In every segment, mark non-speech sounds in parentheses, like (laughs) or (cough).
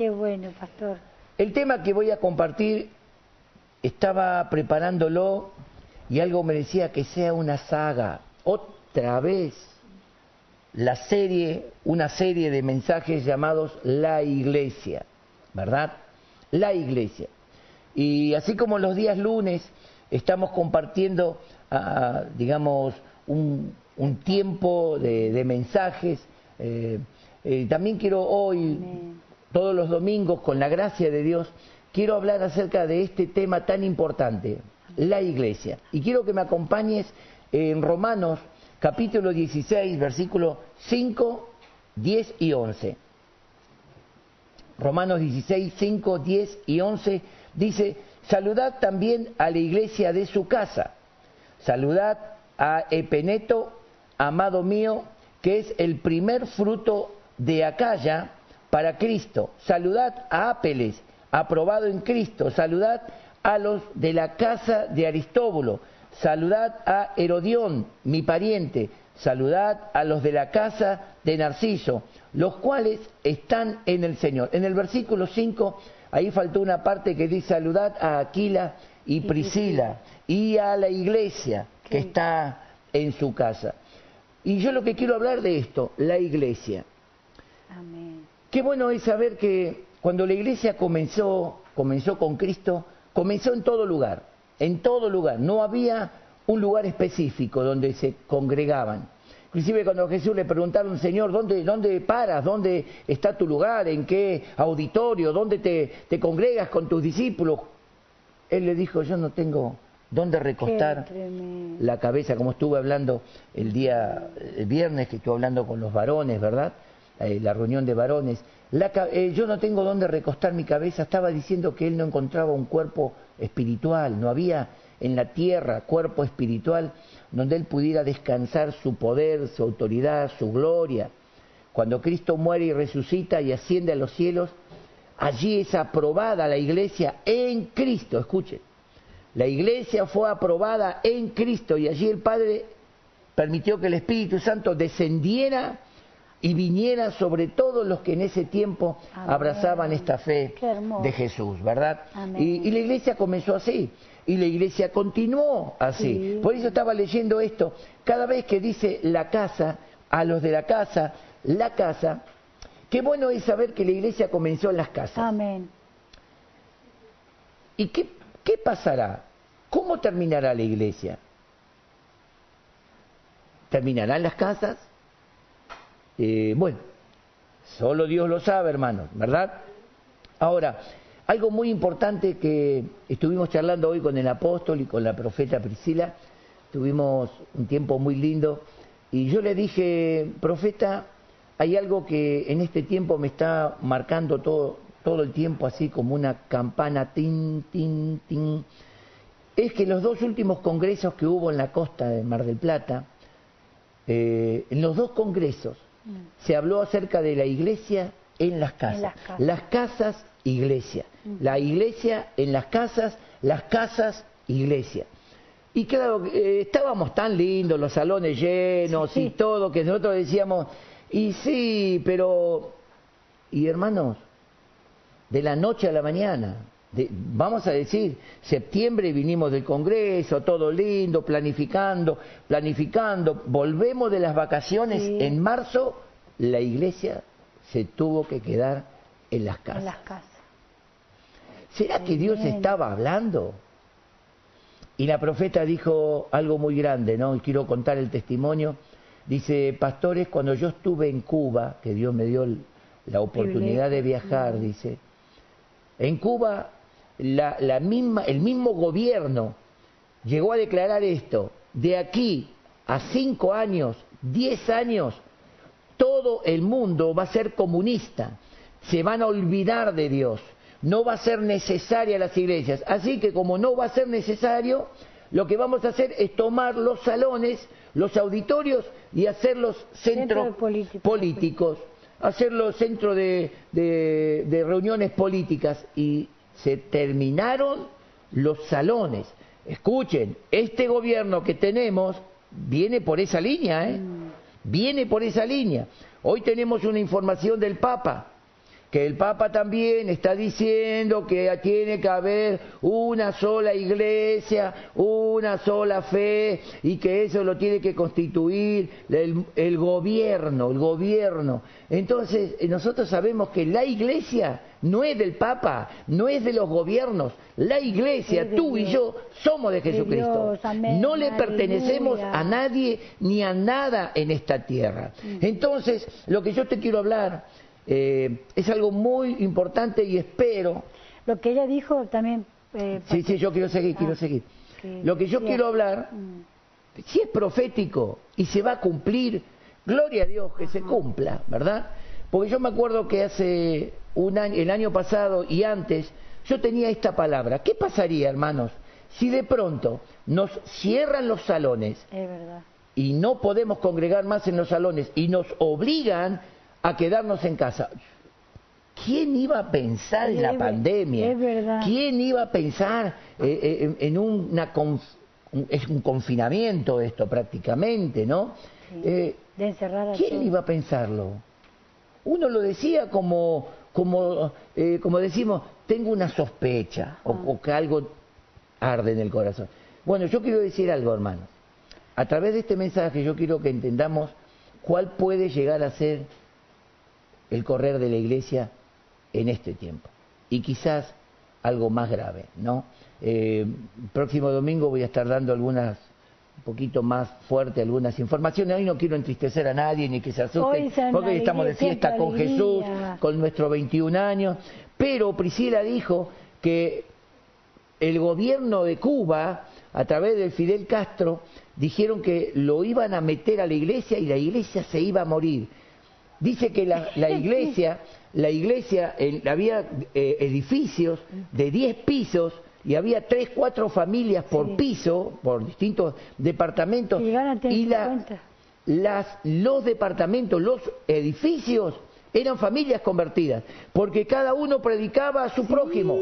Qué bueno, pastor. El tema que voy a compartir, estaba preparándolo y algo me decía que sea una saga, otra vez, la serie, una serie de mensajes llamados La Iglesia, ¿verdad? La Iglesia. Y así como los días lunes estamos compartiendo, ah, digamos, un, tiempo de, mensajes, eh, eh, también quiero hoy, todos los domingos, con la gracia de Dios, quiero hablar acerca de este tema tan importante, la iglesia. Y quiero que me acompañes en Romanos capítulo 16, versículos 5, 10 y 11. Romanos 16, 5, 10 y 11 dice, saludad también a la iglesia de su casa, saludad a Epeneto, amado mío, que es el primer fruto de Acaya para Cristo, saludad a Apeles, aprobado en Cristo, saludad a los de la casa de Aristóbulo, saludad a Herodión, mi pariente, saludad a los de la casa de Narciso, los cuales están en el Señor. En el versículo 5, ahí faltó una parte que dice saludad a Aquila y Priscila y a la iglesia que está en su casa. Y yo lo que quiero hablar de esto, la iglesia. Amén. Qué bueno es saber que cuando la iglesia comenzó, comenzó con Cristo, comenzó en todo lugar, en todo lugar. No había un lugar específico donde se congregaban. Inclusive cuando Jesús le preguntaron, Señor, ¿dónde, dónde paras? ¿Dónde está tu lugar? ¿En qué auditorio? ¿Dónde te, te congregas con tus discípulos? Él le dijo, yo no tengo dónde recostar la cabeza, como estuve hablando el día, el viernes que estuve hablando con los varones, ¿verdad? Eh, la reunión de varones. Eh, yo no tengo dónde recostar mi cabeza, estaba diciendo que él no encontraba un cuerpo espiritual, no había en la tierra cuerpo espiritual donde él pudiera descansar su poder, su autoridad, su gloria. Cuando Cristo muere y resucita y asciende a los cielos, allí es aprobada la iglesia en Cristo, escuchen. La iglesia fue aprobada en Cristo y allí el Padre permitió que el Espíritu Santo descendiera y viniera sobre todos los que en ese tiempo abrazaban esta fe de Jesús, ¿verdad? Y, la iglesia comenzó así, y la iglesia continuó así. Por eso estaba leyendo esto, cada vez que dice la casa, a los de la casa, la casa, qué bueno es saber que la iglesia comenzó en las casas. Amén. ¿Y qué, qué pasará? ¿Cómo terminará la iglesia? ¿Terminarán las casas? Eh, bueno, solo Dios lo sabe, hermanos, ¿verdad? Ahora, algo muy importante que estuvimos charlando hoy con el apóstol y con la profeta Priscila, tuvimos un tiempo muy lindo, y yo le dije, profeta, hay algo que en este tiempo me está marcando todo, todo el tiempo así como una campana, tin, tin, tin, es que los dos últimos congresos que hubo en la costa de Mar del Plata, eh, en los dos congresos. Se habló acerca de la iglesia en las casas. las, casas. iglesia. Mm. La iglesia en las casas, las casas, iglesia. Y claro, eh, estábamos tan lindos, los salones llenos y todo, que nosotros decíamos, y sí, pero, y hermanos, de la noche a la mañana, vamos a decir, septiembre vinimos del Congreso, todo lindo, planificando, planificando, volvemos de las vacaciones, en marzo la iglesia se tuvo que quedar en las casas. En las casas. ¿Será que Dios estaba hablando? Y la profeta dijo algo muy grande, ¿no? Y quiero contar el testimonio. Dice, pastores, cuando yo estuve en Cuba, que Dios me dio la oportunidad de viajar, dice, en Cuba la, misma, el mismo gobierno llegó a declarar esto, de aquí a cinco años, diez años, todo el mundo va a ser comunista, se van a olvidar de Dios, no va a ser necesaria las iglesias. Así que como no va a ser necesario, lo que vamos a hacer es tomar los salones, los auditorios y hacerlos centros políticos, hacerlos centros de, de reuniones políticas y se terminaron los salones. Escuchen, este gobierno que tenemos viene por esa línea, ¿eh? Mm. Viene por esa línea. Hoy tenemos una información del Papa que el Papa también está diciendo que tiene que haber una sola iglesia, una sola fe y que eso lo tiene que constituir el, gobierno, el gobierno. Entonces, eh, nosotros sabemos que la iglesia no es del Papa, no es de los gobiernos. La iglesia, tú y yo, somos de Jesucristo. no le pertenecemos a nadie ni a nada en esta tierra. Mm. Entonces, lo que yo te quiero hablar eh, es algo muy importante y espero... Lo que ella dijo también... Eh, sí, sí, yo quiero seguir, quiero ah, seguir. Lo que yo quiero hablar, mm. si es profético y se va a cumplir, gloria a Dios que se cumpla, ¿verdad? Porque yo me acuerdo que hace un año, el año pasado y antes, yo tenía esta palabra. ¿Qué pasaría, hermanos, si de pronto nos cierran los salones y no podemos congregar más en los salones y nos obligan a quedarnos en casa. ¿Quién iba a pensar en la pandemia? ¿Quién iba a pensar eh, eh, en una es un confinamiento esto prácticamente, ¿no? Eh, de encerrar ¿Quién iba a pensarlo? Uno lo decía como, como, como decimos, tengo una sospecha o, ah. o que algo arde en el corazón. Bueno, yo quiero decir algo, hermanos. A través de este mensaje yo quiero que entendamos cuál puede llegar a ser el correr de la iglesia en este tiempo. Y quizás algo más grave, ¿no? Eh, próximo domingo voy a estar dando algunas, un poquito más fuerte, algunas informaciones. Hoy no quiero entristecer a nadie ni que se asuste, porque hoy estamos de fiesta con Jesús, con nuestro 21 años. Pero Priscila dijo que el gobierno de Cuba, a través de Fidel Castro, dijeron que lo iban a meter a la iglesia y la iglesia se iba a morir. Dice que la, (laughs) iglesia, la iglesia, había eh, edificios de 10 pisos y había 3, 4 familias por piso, por distintos departamentos. Y, las, los departamentos, los edificios, eran familias convertidas, porque cada uno predicaba a su prójimo.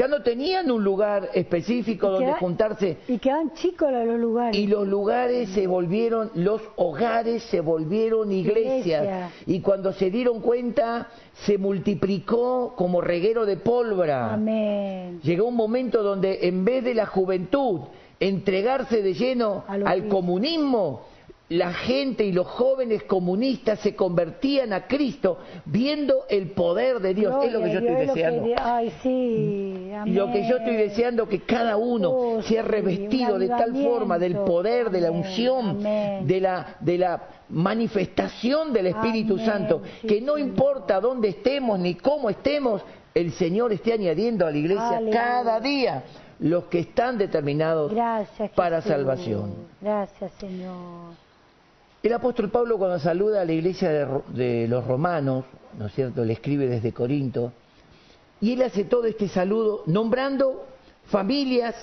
Ya no tenían un lugar específico donde juntarse. Y quedan chicos los lugares. Y los lugares se volvieron, los hogares se volvieron iglesias. Y cuando se dieron cuenta, se multiplicó como reguero de pólvora. Amén. Llegó un momento donde en vez de la juventud entregarse de lleno al comunismo, la gente y los jóvenes comunistas se convertían a Cristo viendo el poder de Dios. es lo que yo estoy deseando. y lo que yo estoy deseando que cada uno sea revestido de tal forma del poder, de la unción, de la, de la manifestación del Espíritu Santo, que no importa dónde estemos ni cómo estemos, el Señor esté añadiendo a la iglesia cada día los que están determinados para salvación. Gracias, Señor. El apóstol Pablo cuando saluda a la iglesia de, los romanos, ¿no es cierto?, le escribe desde Corinto, y él hace todo este saludo nombrando familias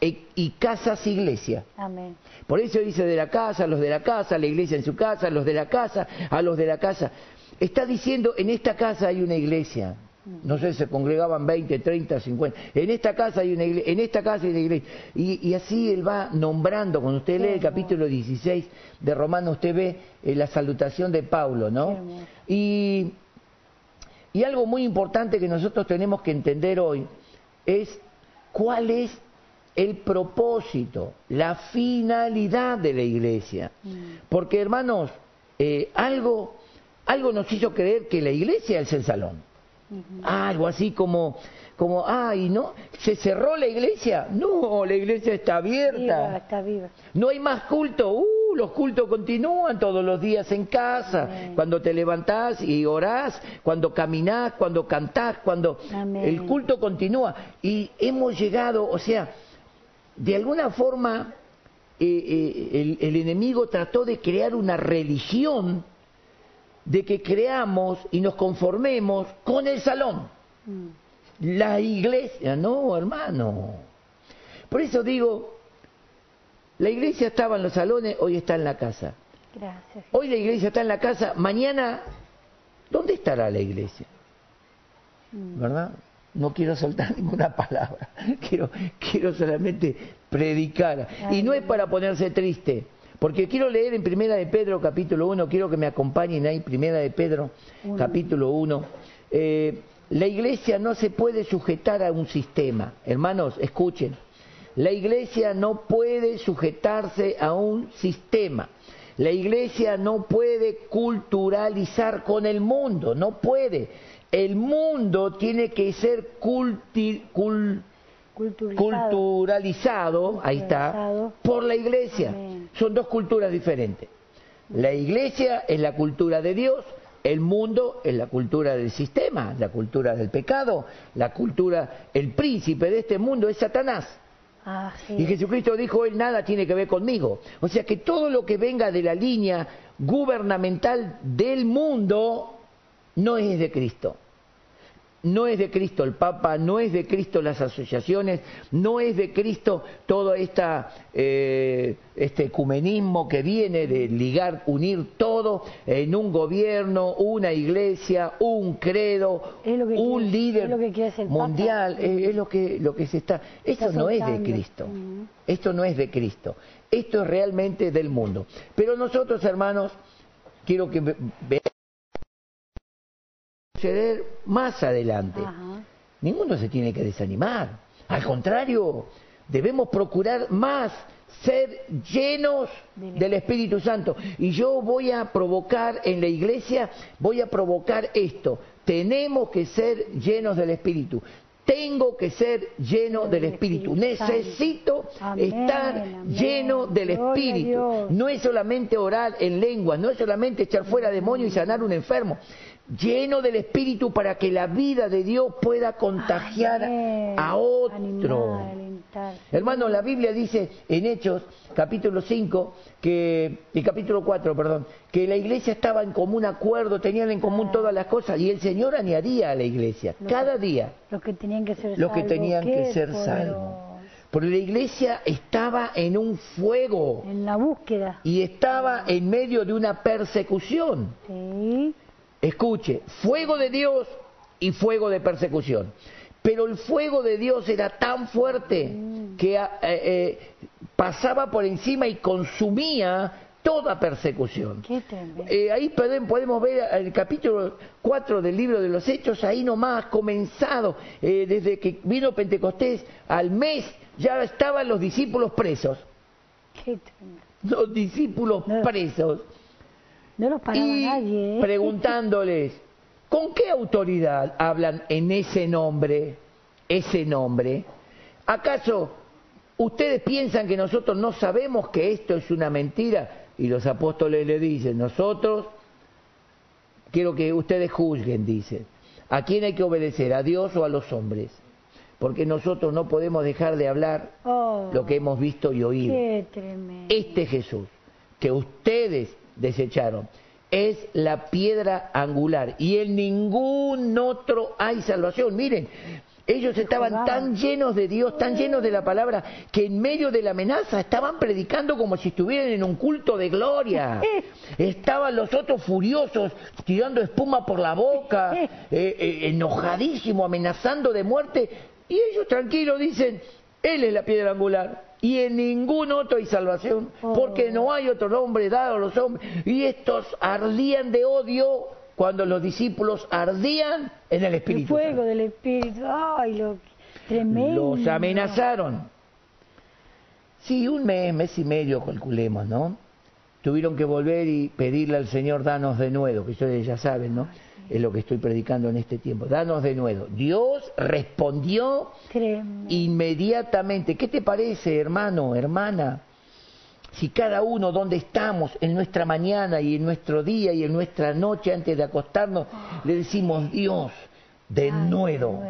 e, y casas iglesia. Amén. Por eso dice de la casa, los de la casa, la iglesia en su casa, los de la casa, a los de la casa. Está diciendo, en esta casa hay una iglesia. No sé, se congregaban 20, 30, 50. En esta casa hay una iglesia, en esta casa hay una iglesia. Y, así él va nombrando, cuando usted lee el capítulo 16 de Romanos, usted ve eh, la salutación de Pablo, ¿no? Y, y algo muy importante que nosotros tenemos que entender hoy es cuál es el propósito, la finalidad de la iglesia. Mm. Porque, hermanos, eh, algo, algo nos hizo creer que la iglesia es el salón. Algo así como, como, ay, ¿no? ¿Se cerró la iglesia? No, la iglesia está abierta. está viva. No hay más culto. Uh, los cultos continúan todos los días en casa. Cuando te levantás y orás, cuando caminás, cuando cantás, cuando el culto continúa. Y hemos llegado, o sea, de alguna forma eh, eh, el enemigo trató de crear una religión de que creamos y nos conformemos con el salón. Mm. La iglesia, no, hermano. Por eso digo, la iglesia estaba en los salones, hoy está en la casa. Gracias. Hoy la iglesia está en la casa, mañana, ¿dónde estará la iglesia? Mm. ¿Verdad? No quiero soltar (laughs) ninguna palabra, (laughs) quiero, quiero solamente predicar. y no es para ponerse triste, porque quiero leer en Primera de Pedro capítulo 1, quiero que me acompañen ahí, Primera de Pedro capítulo 1, eh, la iglesia no se puede sujetar a un sistema. Hermanos, escuchen. La iglesia no puede sujetarse a un sistema. La iglesia no puede culturalizar con el mundo, no puede. El mundo tiene que ser culti, cul, Culturalizado, ahí está, por la iglesia. Amén. Son dos culturas diferentes. La iglesia es la cultura de Dios, el mundo es la cultura del sistema, la cultura del pecado, la cultura, el príncipe de este mundo es Satanás. Ah, sí. Y Jesucristo dijo, Él nada tiene que ver conmigo. O sea que todo lo que venga de la línea gubernamental del mundo no es de Cristo. No es de Cristo el Papa, no es de Cristo las asociaciones, no es de Cristo todo esta, eh, este ecumenismo que viene de ligar, unir todo en un gobierno, una iglesia, un credo, un quiere- líder es lo que quiere hacer el Papa. mundial, es, es lo que lo que se está. Esto Está no es de. Cristo. Ujú. Esto no es de Cristo. Esto es realmente del mundo. Pero nosotros, hermanos, quiero que ve- veamos suceder más adelante. Ajá. Ninguno se tiene que desanimar. Al contrario, debemos procurar más ser llenos Del Espíritu Santo. Y yo voy a provocar en la iglesia, voy a provocar esto. Tenemos que ser llenos del Espíritu. Tengo que ser lleno del Espíritu. Necesito Amén, estar amén. lleno del Espíritu. No es solamente orar en lengua, no es solamente echar fuera demonios y sanar un enfermo. Lleno del Espíritu para que la vida de Dios pueda contagiar Amén. a otro. Animar. Hermano, la Biblia dice en Hechos, capítulo 5, que, y capítulo 4, perdón, que la iglesia estaba en común acuerdo, tenían en común todas las cosas, y el Señor añadía a la iglesia, cada día, Los que tenían que ser los que tenían que ser salvos. Porque la iglesia estaba en un fuego En la búsqueda. y estaba en medio de una persecución. Sí. Escuche, fuego de Dios y fuego de persecución. Pero el fuego de Dios era tan fuerte que eh, eh, pasaba por encima y consumía toda persecución. Eh, ahí podem- podemos ver el capítulo 4 del libro de los Hechos, ahí nomás, comenzado, eh, desde que vino Pentecostés, al mes ya estaban los discípulos presos. Los discípulos presos No los paraba y nadie. ¿eh? preguntándoles, ¿con qué autoridad hablan en ese nombre? Ese nombre. ¿Acaso ustedes piensan que nosotros no sabemos que esto es una mentira? Y los apóstoles le dicen, nosotros, quiero que ustedes juzguen, dicen, ¿a quién hay que obedecer? ¿A Dios o a los hombres? Porque nosotros no podemos dejar de hablar Oh, lo que hemos visto y oído. Qué tremendo. Este Jesús que ustedes desecharon es la piedra angular y en ningún otro hay salvación. Miren, ellos estaban tan llenos de Dios, tan llenos de la palabra, que en medio de la amenaza estaban predicando como si estuvieran en un culto de gloria. (laughs) Estaban los otros furiosos, tirando espuma por la boca, (laughs) eh, eh, enojadísimos, amenazando de muerte, y ellos tranquilos dicen, Él es la piedra angular. Y en ningún otro hay salvación, porque no hay otro nombre dado a los hombres. Y estos ardían de odio cuando los discípulos ardían en el El Espíritu fuego Santo. del Espíritu. Ay, lo tremendo. Los amenazaron. Sí, un mes, mes y medio, calculemos, ¿no? Tuvieron que volver y pedirle al Señor, danos de nuevo, que ustedes ya saben, ¿no? Es lo que estoy predicando en este tiempo. Danos de nuevo. Dios respondió inmediatamente. ¿Qué te parece, hermano, hermana? Si cada uno donde estamos, en nuestra mañana y en nuestro día y en nuestra noche antes de acostarnos, le decimos, Dios, de Ay, nuevo,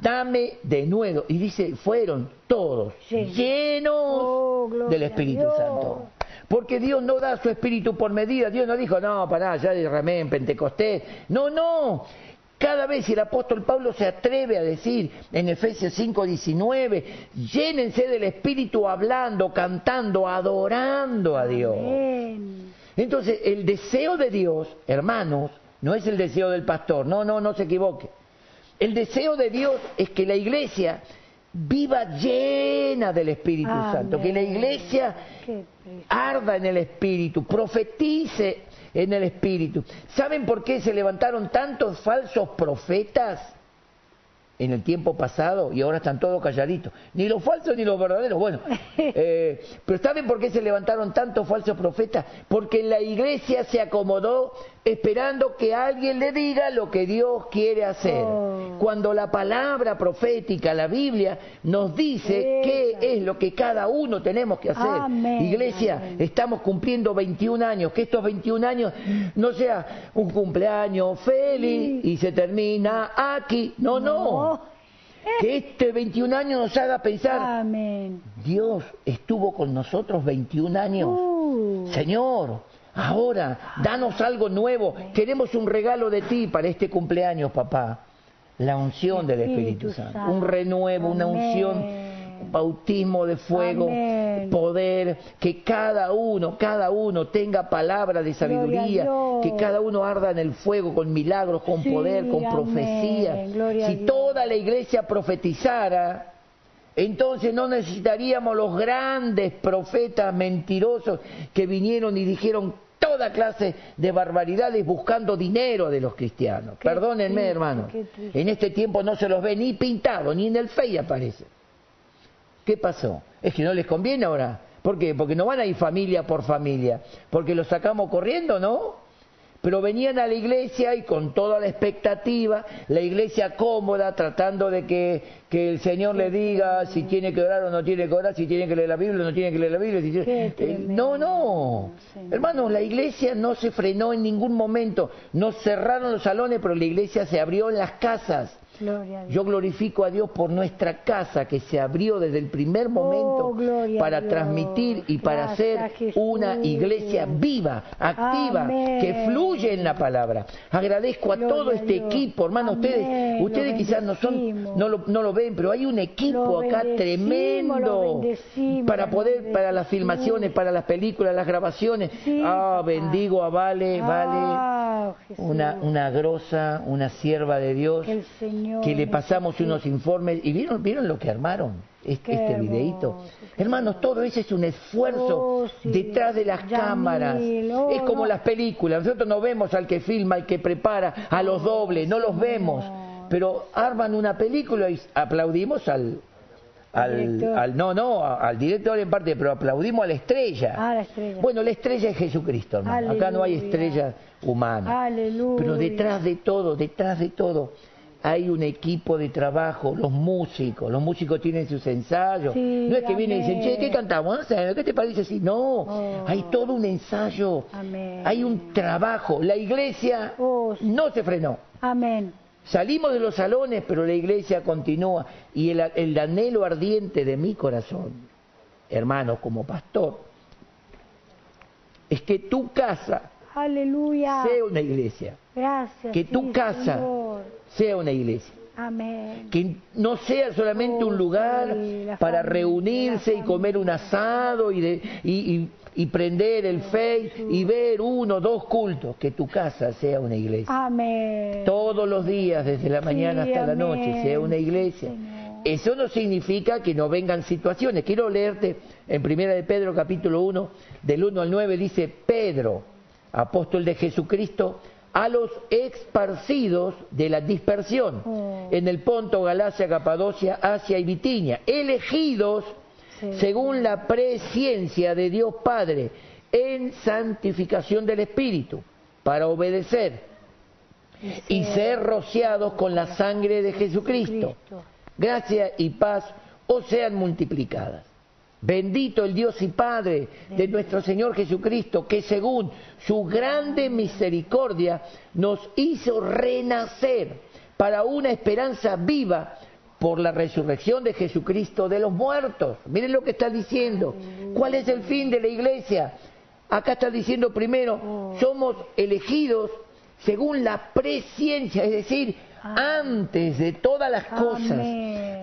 dame de nuevo. Y dice, fueron todos Llenos. llenos Oh, del Espíritu. Santo. Porque Dios no da su espíritu por medida. Dios no dijo, no, pará, ya derramé en Pentecostés. No, no. Cada vez el apóstol Pablo se atreve a decir en Efesios 5:19, llénense del Espíritu hablando, cantando, adorando a Dios. Amén. Entonces, el deseo de Dios, hermanos, no es el deseo del pastor, no, no, no se equivoque. El deseo de Dios es que la iglesia viva llena del Espíritu Amén. Santo, que la iglesia arda en el Espíritu, profetice en el Espíritu. ¿Saben por qué se levantaron tantos falsos profetas? en el tiempo pasado y ahora están todos calladitos. Ni los falsos ni los verdaderos. Bueno, (laughs) eh, pero ¿saben por qué se levantaron tantos falsos profetas? Porque la iglesia se acomodó esperando que alguien le diga lo que Dios quiere hacer. Oh. Cuando la palabra profética, la Biblia, nos dice qué es lo que cada uno tenemos que hacer. Amén, iglesia, amén. estamos cumpliendo 21 años, que estos 21 años no sea un cumpleaños feliz y se termina aquí. No, no. No. Que este 21 años nos haga pensar, Amén. Dios estuvo con nosotros 21 años. Uh, Señor, ahora danos algo nuevo. Queremos un regalo de ti para este cumpleaños, papá. La unción del Espíritu Santo. Un renuevo, una unción, un bautismo de fuego, Amén. poder. Que cada uno, cada uno tenga palabra de sabiduría. Que cada uno arda en el fuego con milagros, con Sí, poder, con profecía. Si toda la iglesia profetizara, entonces no necesitaríamos los grandes profetas mentirosos que vinieron y dijeron toda clase de barbaridades buscando dinero de los cristianos. Qué Perdónenme, triste, hermano. En este tiempo no se los ve ni pintado, ni en el FEI aparece. ¿Qué pasó? Es que no les conviene ahora. ¿Por qué? Porque no van a ir familia por familia. Porque los sacamos corriendo, ¿no? Pero venían a la iglesia y con toda la expectativa, la iglesia cómoda, tratando de que, que el Señor le diga si tiene que orar o no tiene que orar, si tiene que leer la Biblia o no tiene que leer la Biblia. si tiene- Eh, no, no. Hermanos, la iglesia no se frenó en ningún momento. No cerraron los salones, pero la iglesia se abrió en las casas. Gloria a Dios. Yo glorifico a Dios por nuestra casa que se abrió desde el primer momento Oh, a para transmitir y para ser una iglesia viva, activa, Amén. que fluye en la palabra. Agradezco a Gloria todo este equipo, hermano. Ustedes, Amén. ustedes Lo quizás no son, no lo, no lo ven, pero hay un equipo acá tremendo para poder, para las filmaciones, para las películas, las grabaciones. Sí, ah, bendigo a Vale, Vale. Ah. Una, una grosa, una sierva de Dios, Que el Señor que le pasamos unos informes y vieron, vieron lo que armaron este, este videíto. Hermanos, todo eso es un esfuerzo Oh, sí. detrás de las Yamil, cámaras. oh, es como no. las películas. Nosotros no vemos al que filma, al que prepara, a los dobles, no los vemos. Pero arman una película y aplaudimos al, al, al- no, no, al director en parte, pero aplaudimos a la estrella. Ah, la estrella. Bueno, la estrella es Jesucristo, hermano. Acá no hay estrella humana. Aleluya. Pero detrás de todo, detrás de todo, hay un equipo de trabajo, los músicos, los músicos tienen sus ensayos. Sí, no es que vienen y dicen, che, ¿qué cantamos? ¿qué te parece? Sí, no, Oh. hay todo un ensayo, Amén. hay un trabajo. La iglesia Oh, sí. no se frenó. Amén. Salimos de los salones, pero la iglesia continúa. Y el, el anhelo ardiente de mi corazón, hermano, como pastor, es que tu casa Aleluya. sea una iglesia. Gracias. Que tu sí, casa Señor. sea una iglesia. Amén. Que no sea solamente Oh, un lugar sí, para familia, reunirse y comer un asado y, de- y, y- y prender el Face y ver uno, dos cultos. Que tu casa sea una iglesia. Amén. Todos los días, desde la mañana Sí, hasta la noche, sea una iglesia. Señor. Eso no significa que no vengan situaciones. Quiero leerte en Primera de Pedro capítulo 1, del 1 al 9, dice Pedro, apóstol de Jesucristo, a los esparcidos de la dispersión Oh. en el Ponto, Galacia, Capadocia, Asia y Bitinia, elegidos Sí. según la presciencia de Dios Padre en santificación del Espíritu, para obedecer y ser rociados con la sangre de Jesucristo. Cristo. Gracia y paz os sean multiplicadas. Bendito el Dios y Padre de nuestro Señor Jesucristo, que según su grande misericordia nos hizo renacer para una esperanza viva por la resurrección de Jesucristo de los muertos. Miren lo que está diciendo. ¿Cuál es el fin de la iglesia? Acá está diciendo primero, somos elegidos según la presciencia, es decir, antes de todas las cosas,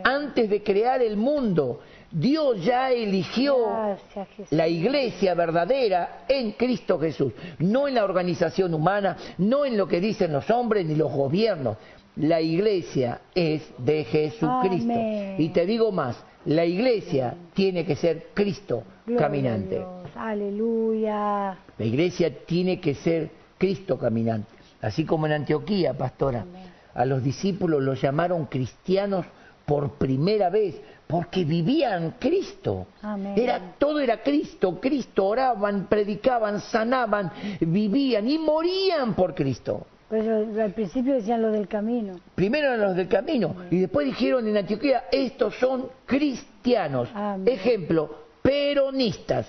antes de crear el mundo, Dios ya eligió Gracias, la iglesia verdadera en Cristo Jesús, no en la organización humana, no en lo que dicen los hombres ni los gobiernos. la iglesia es de Jesucristo. Amén. Y te digo más, la iglesia tiene que ser Cristo Gloria caminante. Aleluya. La iglesia tiene que ser Cristo caminante. Así como en Antioquía, pastora, Amén. a los discípulos los llamaron cristianos por primera vez porque vivían Cristo. Amén. Era todo era Cristo, Cristo oraban, predicaban, sanaban, vivían y morían por Cristo. Por eso al principio decían lo del camino. Primero eran los del camino y después dijeron en Antioquía, estos son cristianos. Amén. Ejemplo, peronistas.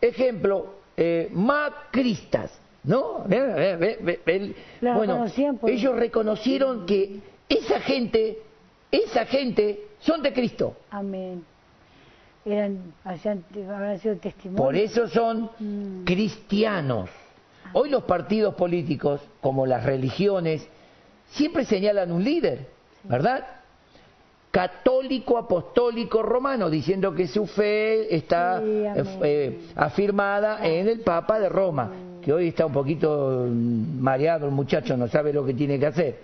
Ejemplo, eh, macristas. ¿No? Bueno, ellos reconocieron que esa gente, esa gente son de Cristo. Amén. Eran, hacían, habrán sido testimonios. Por eso son Mm. cristianos. Hoy los partidos políticos, como las religiones, siempre señalan un líder, ¿verdad? Católico, apostólico, romano, diciendo que su fe está Sí, eh, eh, afirmada en el Papa de Roma, que hoy está un poquito mm, mareado el muchacho, no sabe lo que tiene que hacer.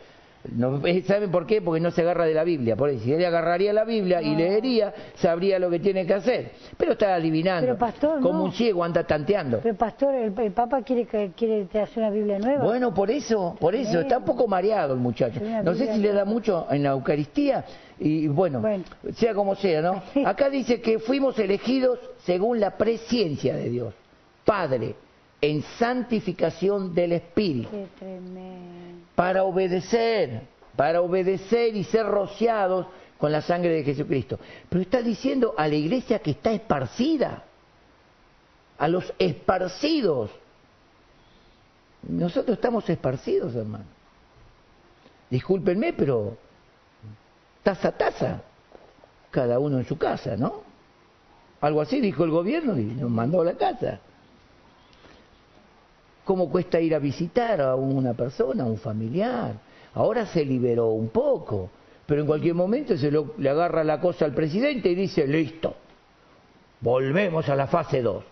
No, eh, ¿Saben por qué? Porque no se agarra de la Biblia. Por eso, si él agarraría la Biblia y leería, sabría lo que tiene que hacer. Pero está adivinando. Pero, pastor, Como no. un ciego anda tanteando. Pero pastor, el, el Papa quiere que quiere te hacer una Biblia nueva. Bueno, por eso, por eso, está un poco mareado el muchacho. No sé si le da mucho en la Eucaristía y bueno, Bueno. sea como sea, ¿no? (laughs) Acá dice que fuimos elegidos según la presciencia de Dios, Padre, en santificación del Espíritu, Qué tremendo. para obedecer, para obedecer y ser rociados con la sangre de Jesucristo. Pero está diciendo a la iglesia que está esparcida, a los esparcidos. Nosotros estamos esparcidos, hermano. Discúlpenme, pero taza a taza, cada uno en su casa, ¿no? Algo así dijo el gobierno y nos mandó a la casa. ¿Cómo cuesta ir a visitar a una persona, a un familiar? Ahora se liberó un poco, pero en cualquier momento se lo- le agarra la cosa al presidente y dice, listo, volvemos a la fase 2.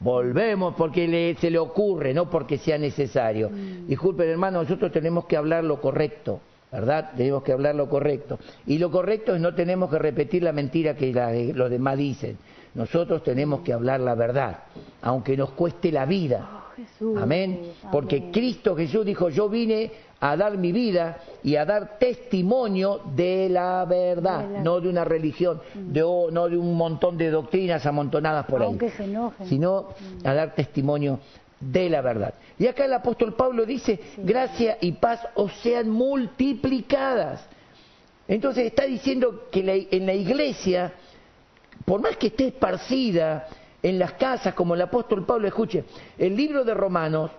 Volvemos porque le- se le ocurre, no porque sea necesario. Disculpen, hermano, nosotros tenemos que hablar lo correcto, ¿verdad? Tenemos que hablar lo correcto. Y lo correcto es no tenemos que repetir la mentira que la- los demás dicen. Nosotros tenemos que hablar la verdad, aunque nos cueste la vida. Jesús. Amén. Porque. Cristo Jesús dijo, yo vine a dar mi vida y a dar testimonio de la verdad, De la- no de una religión, de, o- no de un montón de doctrinas amontonadas por Aunque ahí, se enojen. sino a dar testimonio de la verdad. Y acá el apóstol Pablo dice, gracia y paz os sean multiplicadas. Entonces está diciendo que la- en la iglesia, por más que esté esparcida en las casas, como el apóstol Pablo, escuche, el libro de Romanos,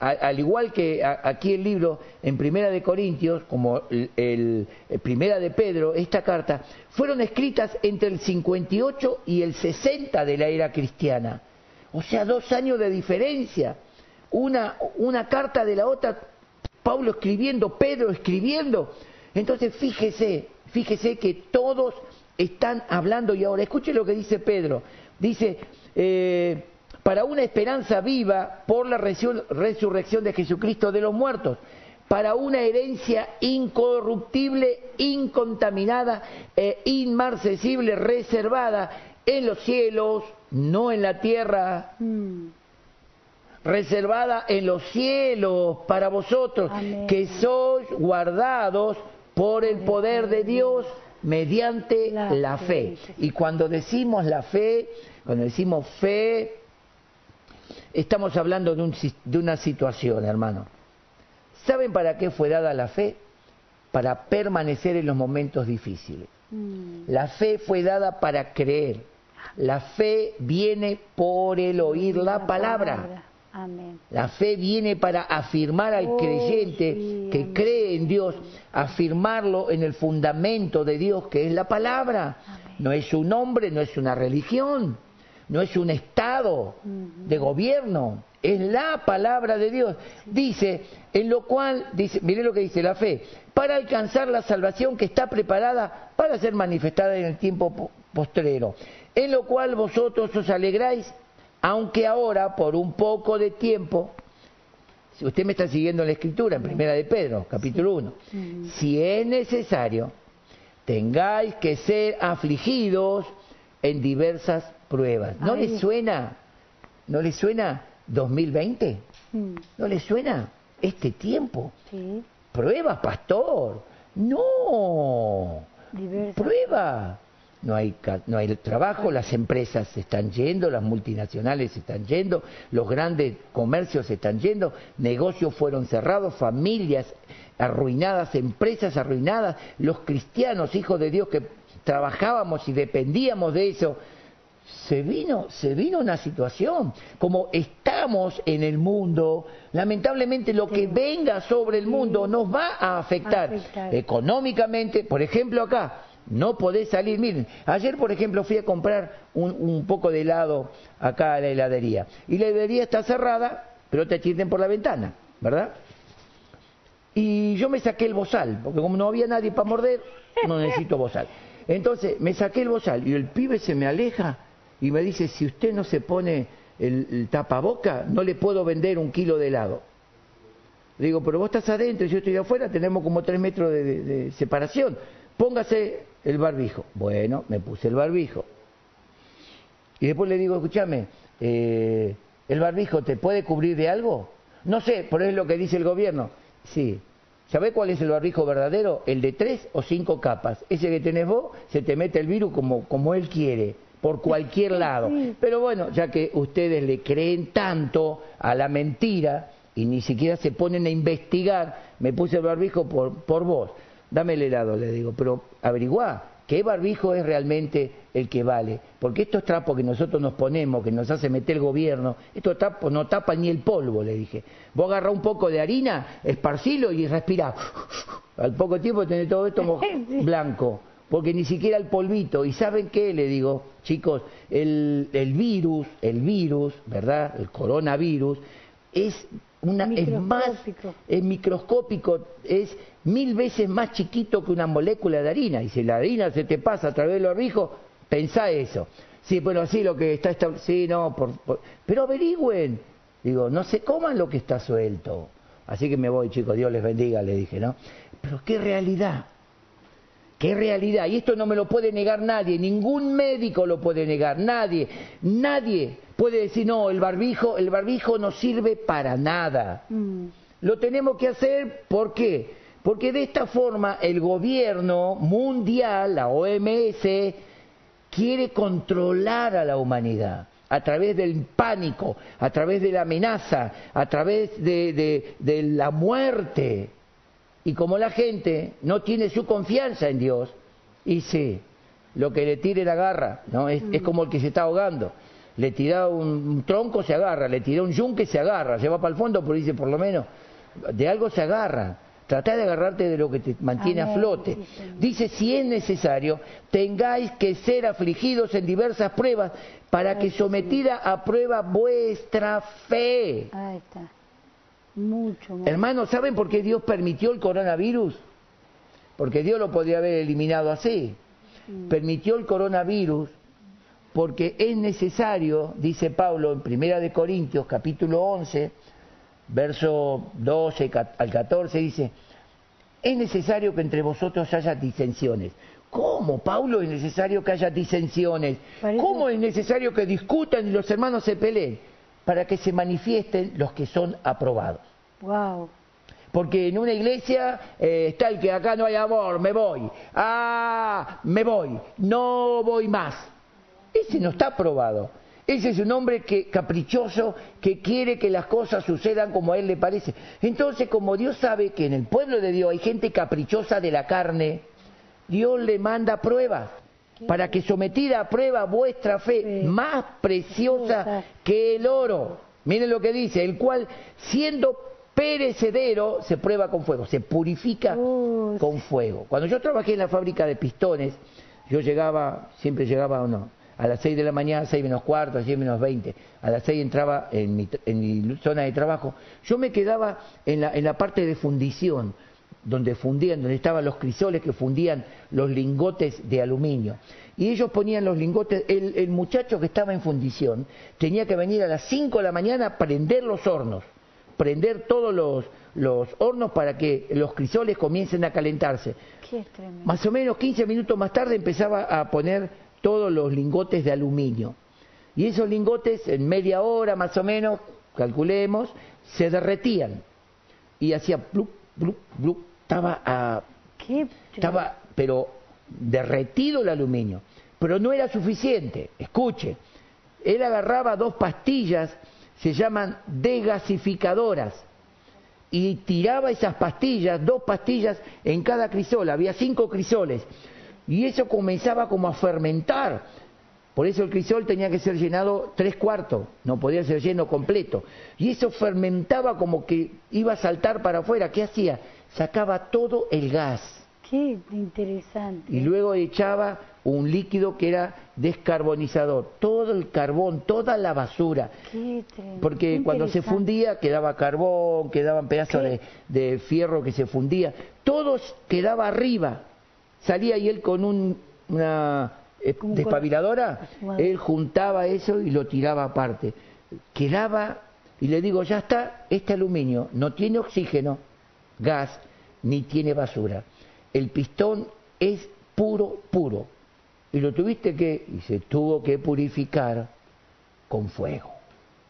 al igual que aquí el libro en Primera de Corintios, como el, el Primera de Pedro, esta carta, fueron escritas entre el 58 y el 60 de la era cristiana. O sea, dos años de diferencia. Una, una carta de la otra, Pablo escribiendo, Pedro escribiendo. Entonces, fíjese, fíjese que todos están hablando y ahora, escuche lo que dice Pedro. Dice, eh, para una esperanza viva por la resur- resurrección de Jesucristo de los muertos, para una herencia incorruptible, incontaminada e inmarcesible, reservada en los cielos, no en la tierra, Mm. reservada en los cielos para vosotros, Amén. que sois guardados por el poder de Dios mediante La la, fe. fe. Y cuando decimos la fe, cuando decimos fe, estamos hablando de, un de una situación, hermano. ¿Saben para qué fue dada la fe? Para permanecer en los momentos difíciles. Mm. La fe fue dada para creer. La fe viene por el oír la palabra. Amén. La fe viene para afirmar al Oh, creyente sí, que amén. cree en Dios, afirmarlo en el fundamento de Dios, que es la palabra. Amén. No es un hombre, no es una religión, no es un estado de gobierno, es la palabra de Dios. Dice, en lo cual, dice, mire lo que dice la fe, para alcanzar la salvación que está preparada para ser manifestada en el tiempo po- postrero, en lo cual vosotros os alegráis, aunque ahora, por un poco de tiempo, si usted me está siguiendo en la escritura, en Primera de Pedro, capítulo 1, si es necesario, tengáis que ser afligidos en diversas pruebas. ¿No Ay. le suena? ¿No le suena 2020? Mm, ¿No le suena este tiempo? Sí, Pruebas, pastor. No. Prueba. No hay, no hay trabajo, las empresas se están yendo, las multinacionales se están yendo, los grandes comercios se están yendo, negocios fueron cerrados, familias arruinadas, empresas arruinadas, los cristianos, hijos de Dios que trabajábamos y dependíamos de eso, se vino, se vino una situación. Como estamos en el mundo, lamentablemente lo que venga sobre el mundo nos va a afectar, Afectar. económicamente. Por ejemplo, acá no podés salir. Miren, ayer, por ejemplo, fui a comprar un, un poco de helado acá a la heladería. Y la heladería está cerrada, pero te atienden por la ventana, ¿verdad? Y yo me saqué el bozal, porque como no había nadie para morder, no necesito bozal. Entonces me saqué el bozal y el pibe se me aleja y me dice, si usted no se pone el, tapaboca, no le puedo vender un kilo de helado. Le digo, pero vos estás adentro y yo estoy afuera, tenemos como tres metros de separación. Póngase el barbijo. Bueno, me puse el barbijo. Y después le digo, escúchame, eh, ¿el barbijo te puede cubrir de algo? No sé, pero es lo que dice el gobierno. Sí. ¿Sabés cuál es el barbijo verdadero? El de tres o cinco capas. Ese que tenés vos, se te mete el virus como, como él quiere, por cualquier lado. Pero bueno, ya que ustedes le creen tanto a la mentira y ni siquiera se ponen a investigar, me puse el barbijo por, por vos. Dame el helado, le digo, pero averiguá qué barbijo es realmente el que vale. Porque estos trapos que nosotros nos ponemos, que nos hace meter el gobierno, estos trapos no tapan ni el polvo, le dije. Vos agarrá un poco de harina, esparcilo y respirá. (laughs) Al poco tiempo tenés todo esto (laughs) blanco. Porque ni siquiera el polvito. ¿Y saben qué? Le digo, chicos, el, el virus, el virus, ¿verdad? El coronavirus, es una es más Microscópico. es microscópico, es mil veces más chiquito que una molécula de harina. Y si la harina se te pasa a través del barbijo, pensá eso. Sí, bueno, sí, lo que está establecido, sí, no, por- por- pero averigüen. Digo, no se coman lo que está suelto. Así que me voy, chicos, Dios les bendiga, le dije, ¿no? Pero qué realidad. Qué realidad. Y esto no me lo puede negar nadie, ningún médico lo puede negar, nadie, nadie puede decir, no, el barbijo, el barbijo no sirve para nada. Mm, Lo tenemos que hacer, ¿por qué? Porque de esta forma el gobierno mundial, la OMS, quiere controlar a la humanidad a través del pánico, a través de la amenaza, a través de, de- de la muerte. Y como la gente no tiene su confianza en Dios, y sí, lo que le tire la agarra, ¿no? Es, es como el que se está ahogando. Le tira un, tronco, se agarra, le tira un yunque, se agarra, se va para el fondo, pero dice, por lo menos, de algo se agarra. Trata de agarrarte de lo que te mantiene a flote. Dice, si es necesario, tengáis que ser afligidos en diversas pruebas, para que sí, sometida a prueba vuestra fe. ahí está. Mucho. Hermanos, ¿saben por qué Dios permitió el coronavirus? Porque Dios lo podría haber eliminado así. Permitió el coronavirus porque es necesario, dice Pablo en Primera de Corintios, capítulo 11, verso 12 ca- al 14, dice, es necesario que entre vosotros haya disensiones. ¿Cómo, Pablo, es necesario que haya disensiones? Parece- ¿Cómo es necesario que discutan y los hermanos se peleen? Para que se manifiesten los que son aprobados. Wow. Porque en una iglesia eh, está el que acá no hay amor, me voy. Ah, me voy, no voy más. Ese no está aprobado. Ese es un hombre que, caprichoso que quiere que las cosas sucedan como a él le parece. Entonces, como Dios sabe que en el pueblo de Dios hay gente caprichosa de la carne, Dios le manda pruebas para que sometida a prueba vuestra fe, más preciosa que el oro. Miren lo que dice, el cual siendo perecedero se prueba con fuego, se purifica con fuego. Cuando yo trabajé en la fábrica de pistones, yo llegaba, siempre llegaba o no, a las 6 de la mañana, 6 menos cuarto, 6 menos 20, a las 6 entraba en mi, en mi zona de trabajo, yo me quedaba en la, en la parte de fundición, donde fundían, donde estaban los crisoles que fundían los lingotes de aluminio. Y ellos ponían los lingotes, el, el muchacho que estaba en fundición tenía que venir a las 5 de la mañana a prender los hornos, prender todos los, los hornos para que los crisoles comiencen a calentarse. Qué. Más o menos 15 minutos más tarde empezaba a poner todos los lingotes de aluminio. Y esos lingotes en media hora más o menos, calculemos, se derretían. Y hacía plup, estaba, a- estaba pero derretido el aluminio. Pero no era suficiente, escuche. Él agarraba dos pastillas, se llaman degasificadoras, y tiraba esas pastillas, dos pastillas en cada crisol, había cinco crisoles, y eso comenzaba como a fermentar. Por eso el crisol tenía que ser llenado tres cuartos, no podía ser lleno completo. Y eso fermentaba como que iba a saltar para afuera. ¿Qué hacía? Sacaba todo el gas Qué interesante. y luego echaba un líquido que era descarbonizador. Todo el carbón, toda la basura. Qué. Porque Qué cuando se fundía quedaba carbón, quedaban pedazos de, de fierro que se fundía. Todo quedaba arriba. Salía y él con un, una despabiladora, Madre. él juntaba eso y lo tiraba aparte. Quedaba, y le digo, ya está, este aluminio no tiene oxígeno, gas, ni tiene basura. El pistón es puro, puro. Y lo tuviste que, y se tuvo que purificar con fuego.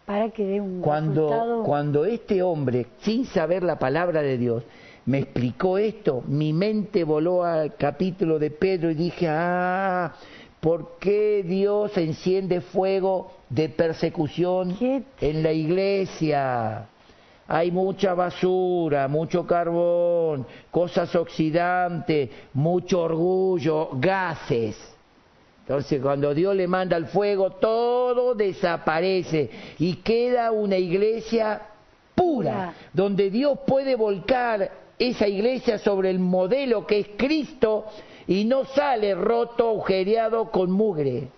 Para que dé un Cuando, resultado. cuando este hombre, sin saber la palabra de Dios, me explicó esto, mi mente voló al capítulo de Pedro y dije, ah, ¿por qué Dios enciende fuego de persecución en la iglesia? Hay mucha basura, mucho carbón, cosas oxidantes, mucho orgullo, gases. Entonces, cuando Dios le manda el fuego, todo desaparece y queda una iglesia Pura. donde Dios puede volcar esa iglesia sobre el modelo que es Cristo y no sale roto, agujereado con mugre.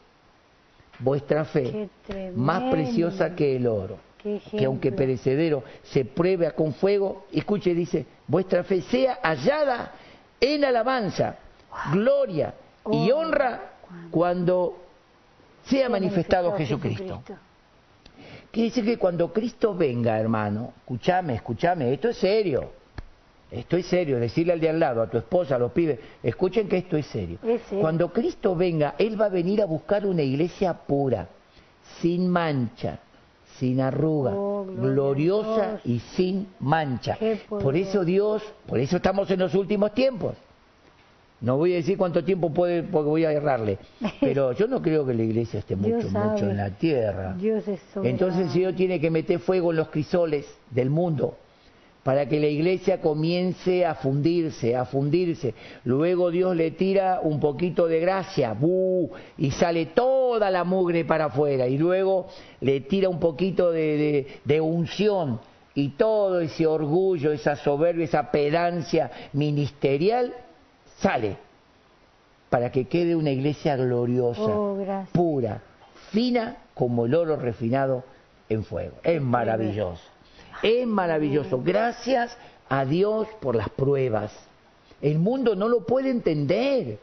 Vuestra fe, más preciosa que el oro, que aunque perecedero se pruebe con fuego, escuche, dice, vuestra fe sea hallada en alabanza, gloria y Oh, honra cuando sea manifestado Jesucristo. Quiere decir que cuando Cristo venga, hermano, escúchame, escúchame, esto es serio. Esto es serio, decirle al de al lado, a tu esposa, a los pibes, escuchen que esto es serio. Es serio. Cuando Cristo venga, Él va a venir a buscar una iglesia pura, sin mancha, sin arruga, Oh, gloriosa Dios. y sin mancha. Por eso Dios, por eso estamos en los últimos tiempos. No voy a decir cuánto tiempo puede, porque voy a errarle. (laughs) Pero yo no creo que la iglesia esté Dios mucho, mucho en la tierra. Dios es. Entonces el Señor tiene que meter fuego en los crisoles del mundo para que la iglesia comience a fundirse, a fundirse. Luego Dios le tira un poquito de gracia, ¡bu! y sale toda la mugre para afuera. Y luego le tira un poquito de, de- de unción y todo ese orgullo, esa soberbia, esa pedancia ministerial sale para que quede una iglesia gloriosa Oh, pura, fina como el oro refinado en fuego. Es maravilloso. Es maravilloso. Gracias a Dios por las pruebas. El mundo no lo puede entender.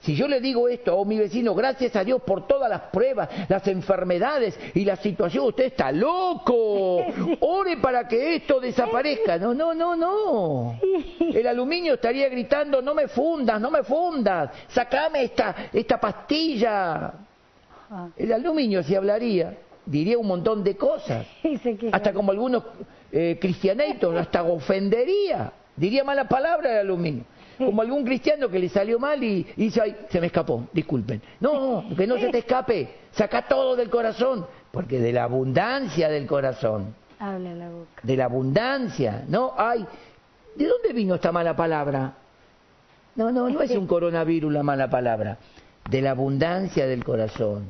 Si yo le digo esto a mi vecino, gracias a Dios por todas las pruebas, las enfermedades y la situación, usted está loco. (laughs) Ore para que esto desaparezca. No, no, no, no. El aluminio estaría gritando, no me fundas, no me fundas, sacame esta, esta pastilla. El aluminio si hablaría, diría un montón de cosas. (laughs) Hasta como algunos eh, cristianitos, hasta ofendería. Diría mala palabra el aluminio. Como algún cristiano que le salió mal y, y dice, ay, se me escapó, disculpen. No, que no se te escape, saca todo del corazón, porque de la abundancia del corazón, Habla la boca. de la abundancia, no, ay, ¿de dónde vino esta mala palabra? No, no, no es un coronavirus la mala palabra. De la abundancia del corazón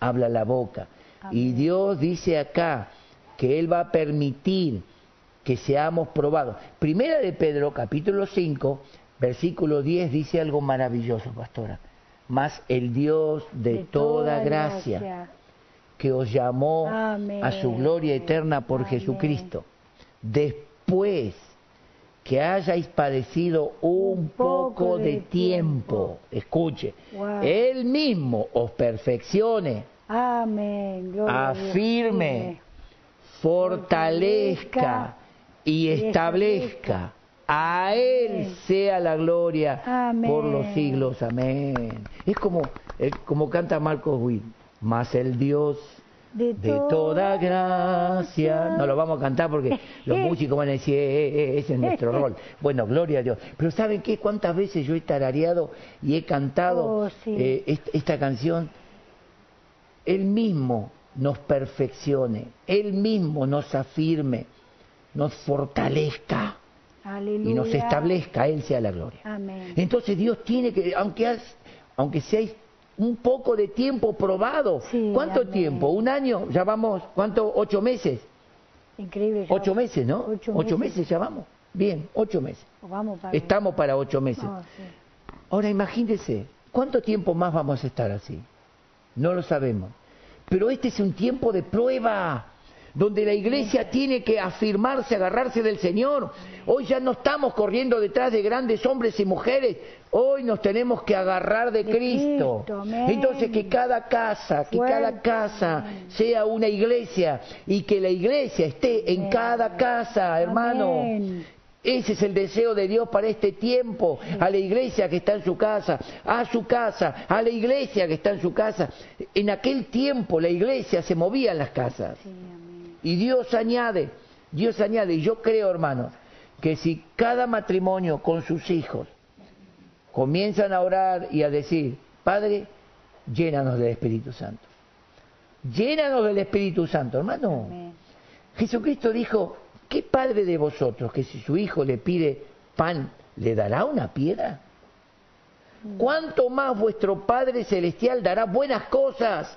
habla la boca. Y Dios dice acá que Él va a permitir que seamos probados. Primera de Pedro, capítulo 5, versículo 10, dice algo maravilloso, pastora. Mas el Dios de, toda, gracia, que os llamó Amén. a su gloria eterna por Amén. Jesucristo, después que hayáis padecido un, Un poco poco de de tiempo, escuche, Wow. Él mismo os perfeccione, Amén. Gloria afirme, fortalezca y establezca. A Él sea la gloria Amén. por los siglos. Amén. Es como, eh, como canta Marcos Witt. Más el Dios de, de toda gracia. No lo vamos a cantar porque los (laughs) músicos van a decir, eh, eh, ese es nuestro (laughs) rol. Bueno, gloria a Dios. Pero ¿saben qué? ¿Cuántas veces yo he tarareado y he cantado Oh, sí. eh, est- esta canción? Él mismo nos perfeccione, Él mismo nos afirme, nos fortalezca Aleluya. y nos establezca, Él sea la gloria. Amén. Entonces Dios tiene que, aunque, has- aunque seáis un poco de tiempo probado, Sí, ¿cuánto amén. tiempo? ¿Un año? ¿Ya vamos? ¿Cuánto? ¿Ocho meses? Increíble. Ocho vamos. meses, ¿no? Ocho, meses. ya vamos. Bien, ocho meses. Vamos para Estamos para ocho meses. Sí. Ahora imagínense, ¿cuánto tiempo más vamos a estar así? No lo sabemos. Pero este es un tiempo de prueba, donde la iglesia tiene que afirmarse, agarrarse del Señor. Hoy ya no estamos corriendo detrás de grandes hombres y mujeres, hoy nos tenemos que agarrar de, De Cristo. Entonces que cada casa, que cada casa sea una iglesia y que la iglesia esté en cada casa, hermano. Amén. Ese es el deseo de Dios para este tiempo, a la iglesia que está en su casa, a su casa, a la iglesia que está en su casa. En aquel tiempo la iglesia se movía en las casas. Sí. Y Dios añade, Dios añade, y yo creo, hermanos, que si cada matrimonio con sus hijos comienzan a orar y a decir, Padre, llénanos del Espíritu Santo. Llénanos del Espíritu Santo, hermano. Amén. Jesucristo dijo, ¿qué padre de vosotros que si su hijo le pide pan, le dará una piedra? ¿Cuánto más vuestro Padre Celestial dará buenas cosas?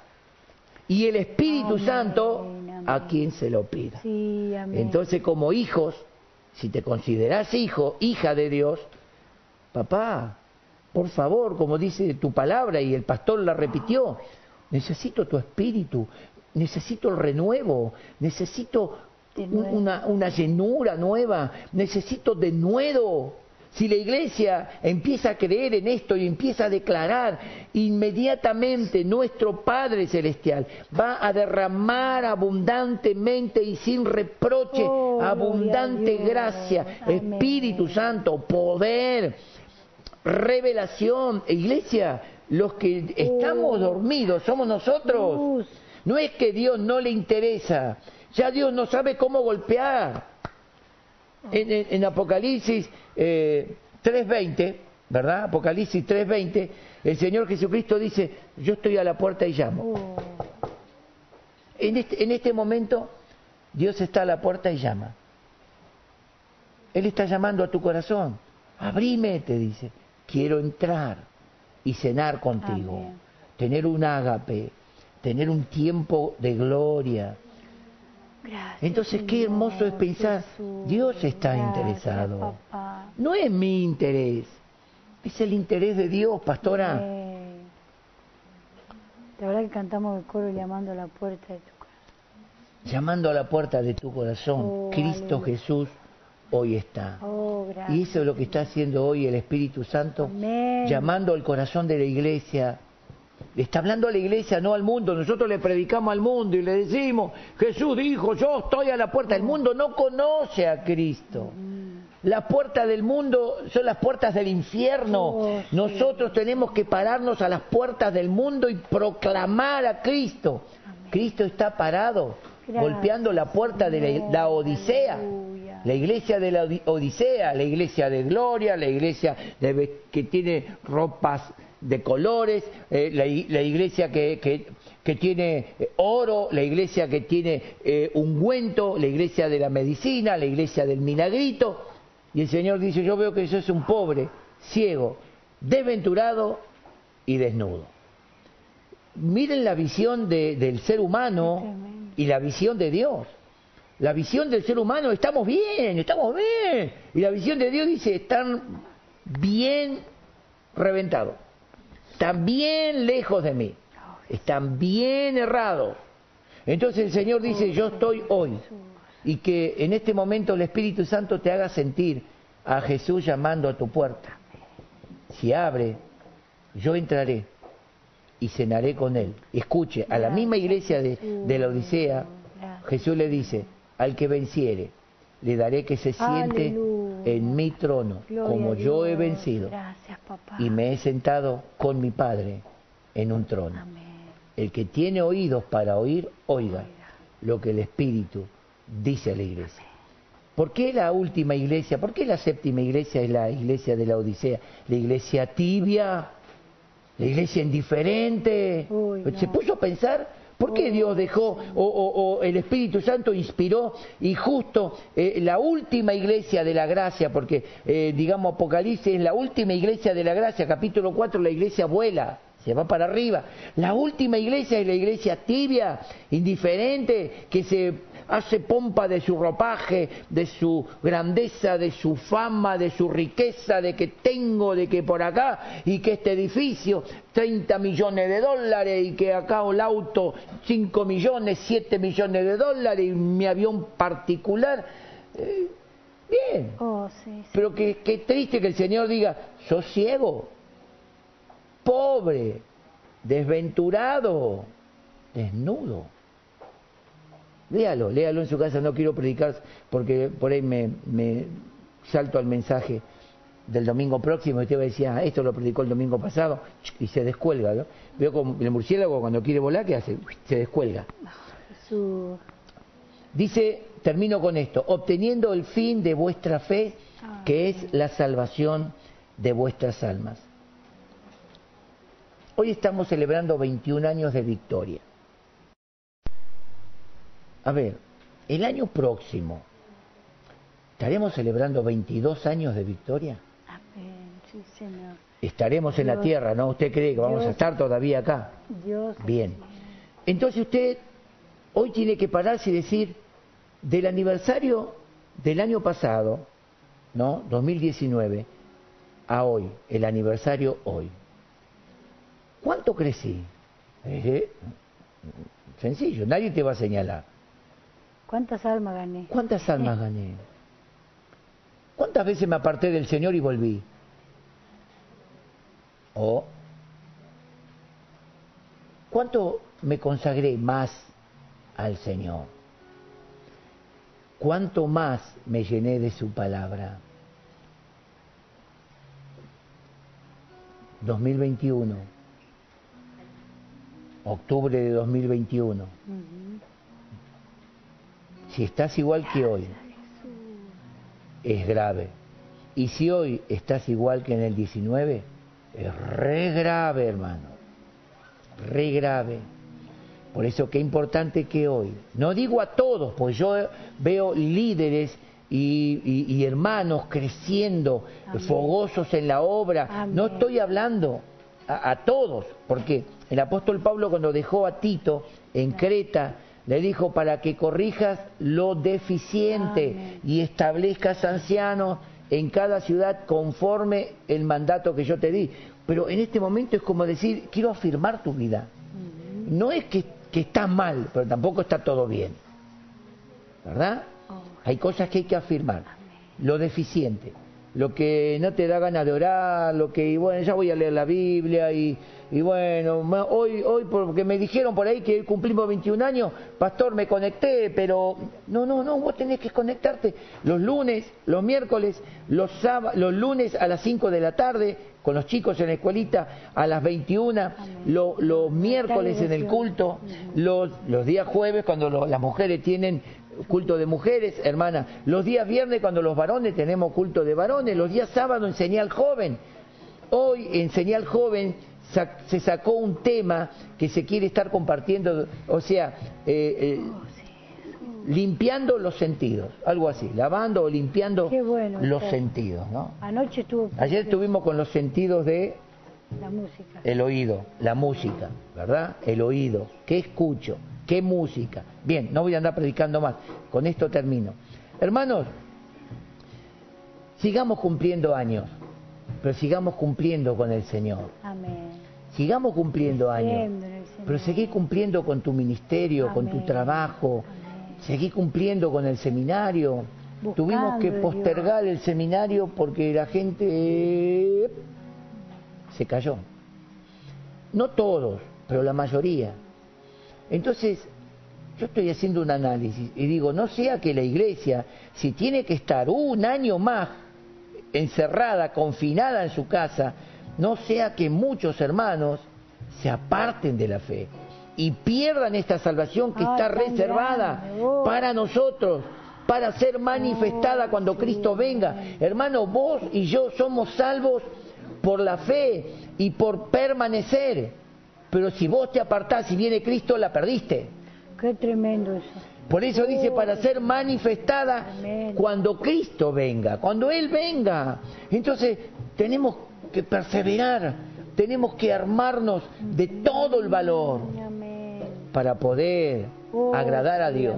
Y el Espíritu Amén, Santo amén. a quien se lo pida. Sí, amén. Entonces, como hijos, si te consideras hijo, hija de Dios, papá, por favor, como dice tu palabra y el pastor la repitió, necesito tu espíritu, necesito el renuevo, necesito. Una, una llenura nueva, necesito de nuevo. Si la iglesia empieza a creer en esto y empieza a declarar, inmediatamente nuestro Padre Celestial va a derramar abundantemente y sin reproche Oh, abundante Dios. gracia, Amén. Espíritu Santo, poder, revelación. Iglesia, los que estamos Oh. dormidos somos nosotros. No es que Dios no le interesa, ya Dios no sabe cómo golpear. En, en- en Apocalipsis eh, 3.20, ¿verdad? Apocalipsis 3.20, el Señor Jesucristo dice, yo estoy a la puerta y llamo. Oh, En este, en este momento, Dios está a la puerta y llama. Él está llamando a tu corazón. Abrime, te dice. Quiero entrar y cenar contigo. Amén. Tener un ágape, tener un tiempo de gloria. Gracias, Entonces, qué hermoso es pensar, Jesús. Dios está Gracias, interesado. papá. No es mi interés, es el interés de Dios, pastora. Eh, La verdad que cantamos el coro llamando a la puerta de tu corazón. Llamando a la puerta de tu corazón, Oh, Cristo aleluya. Jesús hoy está. Oh. Y eso es lo que está haciendo hoy el Espíritu Santo, Amén. llamando al corazón de la iglesia. Le está hablando a la iglesia, no al mundo. Nosotros le predicamos al mundo y le decimos, Jesús dijo, yo estoy a la puerta. El mundo no conoce a Cristo. Las puertas del mundo son las puertas del infierno. Oh. Nosotros tenemos que pararnos a las puertas del mundo y proclamar a Cristo. Cristo está parado, golpeando la puerta de la, Odisea. La iglesia de la Odi- Odisea, la iglesia de gloria, la iglesia de que tiene ropas de colores, eh, la, iglesia que, que- que tiene eh, oro, la iglesia que tiene eh, ungüento, la iglesia de la medicina, la iglesia del milagrito. Y el Señor dice, yo veo que sos un pobre, ciego, desventurado y desnudo. Miren la visión de- del ser humano y la visión de Dios. La visión del ser humano, estamos bien, estamos bien. Y la visión de Dios dice, están bien reventados, están bien lejos de mí, están bien errados. Entonces el Señor dice, yo estoy hoy. Y que en este momento el Espíritu Santo te haga sentir a Jesús llamando a tu puerta. Si abre, yo entraré y cenaré con él. Escuche, a la misma iglesia de, de la Odisea, Jesús le dice, al que venciere, le daré que se siente. En mi trono, Gloria como yo he vencido Gracias, papá. y me he sentado con mi Padre en un trono. Amén. El que tiene oídos para oír, oiga lo que el Espíritu dice a la iglesia. ¿Por qué la última iglesia? ¿Por qué la séptima iglesia es la iglesia de la Odisea? La iglesia tibia, la iglesia indiferente. Uy, ¿Se puso a pensar? ¿Por qué Dios dejó o, el Espíritu Santo inspiró y justo eh, la última iglesia de la gracia, porque eh, digamos Apocalipsis es la última iglesia de la gracia, capítulo 4 la iglesia vuela, se va para arriba. La última iglesia es la iglesia tibia, indiferente, que se hace pompa de su ropaje, de su grandeza, de su fama, de su riqueza, de que tengo, de que por acá, y que este edificio, 30 millones de dólares, y que acá el auto, 5 millones, 7 millones de dólares, y mi avión particular. Eh, bien, Oh, sí, sí. pero que, qué triste que el Señor diga, sos ciego, pobre, desventurado, desnudo. Léalo, léalo en su casa, no quiero predicar porque por ahí me, me salto al mensaje del domingo próximo y usted va a decir, ah, esto lo predicó el domingo pasado y se descuelga. ¿no? Veo como el murciélago cuando quiere volar, ¿qué hace? Se descuelga. Dice, termino con esto, obteniendo el fin de vuestra fe, que es la salvación de vuestras almas. Hoy estamos celebrando 21 años de victoria. A ver, el año próximo, ¿estaremos celebrando 22 años de victoria? Amén, sí, Señor. Estaremos en la tierra, ¿no? ¿Usted cree que vamos a estar todavía acá? Dios. Bien. Entonces usted hoy tiene que pararse y decir, del aniversario del año pasado, ¿no? 2019, a hoy, el aniversario hoy. ¿Cuánto crecí? Eh, sencillo, nadie te va a señalar. ¿Cuántas almas gané? ¿Cuántas almas gané? ¿Cuántas veces me aparté del Señor y volví? ¿O cuánto me consagré más al Señor? ¿Cuánto más me llené de su palabra? 2021, octubre de 2021. Ujú. Si estás igual que hoy, es grave. Y si hoy estás igual que en el 19, es re grave, hermano. Re grave. Por eso qué importante que hoy, no digo a todos, pues yo veo líderes y, y- y hermanos creciendo, Amén. fogosos en la obra. Amén. No estoy hablando a, a todos, porque el apóstol Pablo cuando dejó a Tito en Creta, le dijo para que corrijas lo deficiente Amén. y establezcas ancianos en cada ciudad conforme el mandato que yo te di. Pero en este momento es como decir, quiero afirmar tu vida. No es que, que está mal, pero tampoco está todo bien. ¿Verdad? Oh, Hay cosas que hay que afirmar. Lo deficiente, lo que no te da ganas de orar, lo que, bueno, ya voy a leer la Biblia y, y bueno, hoy, hoy porque me dijeron por ahí que cumplimos 21 años, pastor, me conecté, pero no, no, no, vos tenés que conectarte los lunes, los miércoles, los, sába- los lunes a las 5 de la tarde, con los chicos en la escuelita a las 21, lo- los miércoles en el culto, los, los días jueves cuando lo- las mujeres tienen culto de mujeres, hermana, los días viernes cuando los varones tenemos culto de varones, los días sábado en señal joven. Hoy en señal joven se sacó un tema que se quiere estar compartiendo, o sea, eh, eh, limpiando los sentidos, algo así, lavando o limpiando bueno, los sentidos, ¿no? Anoche estuvo Ayer estuvimos con los sentidos de la música. el oído, la música, ¿verdad? El oído, ¿qué escucho? ¿Qué música? Bien, no voy a andar predicando más, con esto termino. Hermanos, sigamos cumpliendo años, pero sigamos cumpliendo con el Señor. Amén. Sigamos cumpliendo años, pero seguí cumpliendo con tu ministerio, con tu trabajo, Amén. seguí cumpliendo con el seminario. Buscando Tuvimos que postergar el seminario porque la gente se cayó. No todos, pero la mayoría. Entonces, yo estoy haciendo un análisis y digo, no sea que la iglesia, si tiene que estar un año más encerrada, confinada en su casa, no sea que muchos hermanos se aparten de la fe y pierdan esta salvación que está reservada grande, oh. para nosotros, para ser manifestada cuando Cristo venga. Hermano, vos y yo somos salvos por la fe y por permanecer. Pero si vos te apartás y viene Cristo, la perdiste. Qué tremendo eso. Por eso dice, para ser manifestada cuando Cristo venga, cuando Él venga. Entonces, tenemos que perseverar, tenemos que armarnos de todo el valor para poder Oh, agradar a Dios.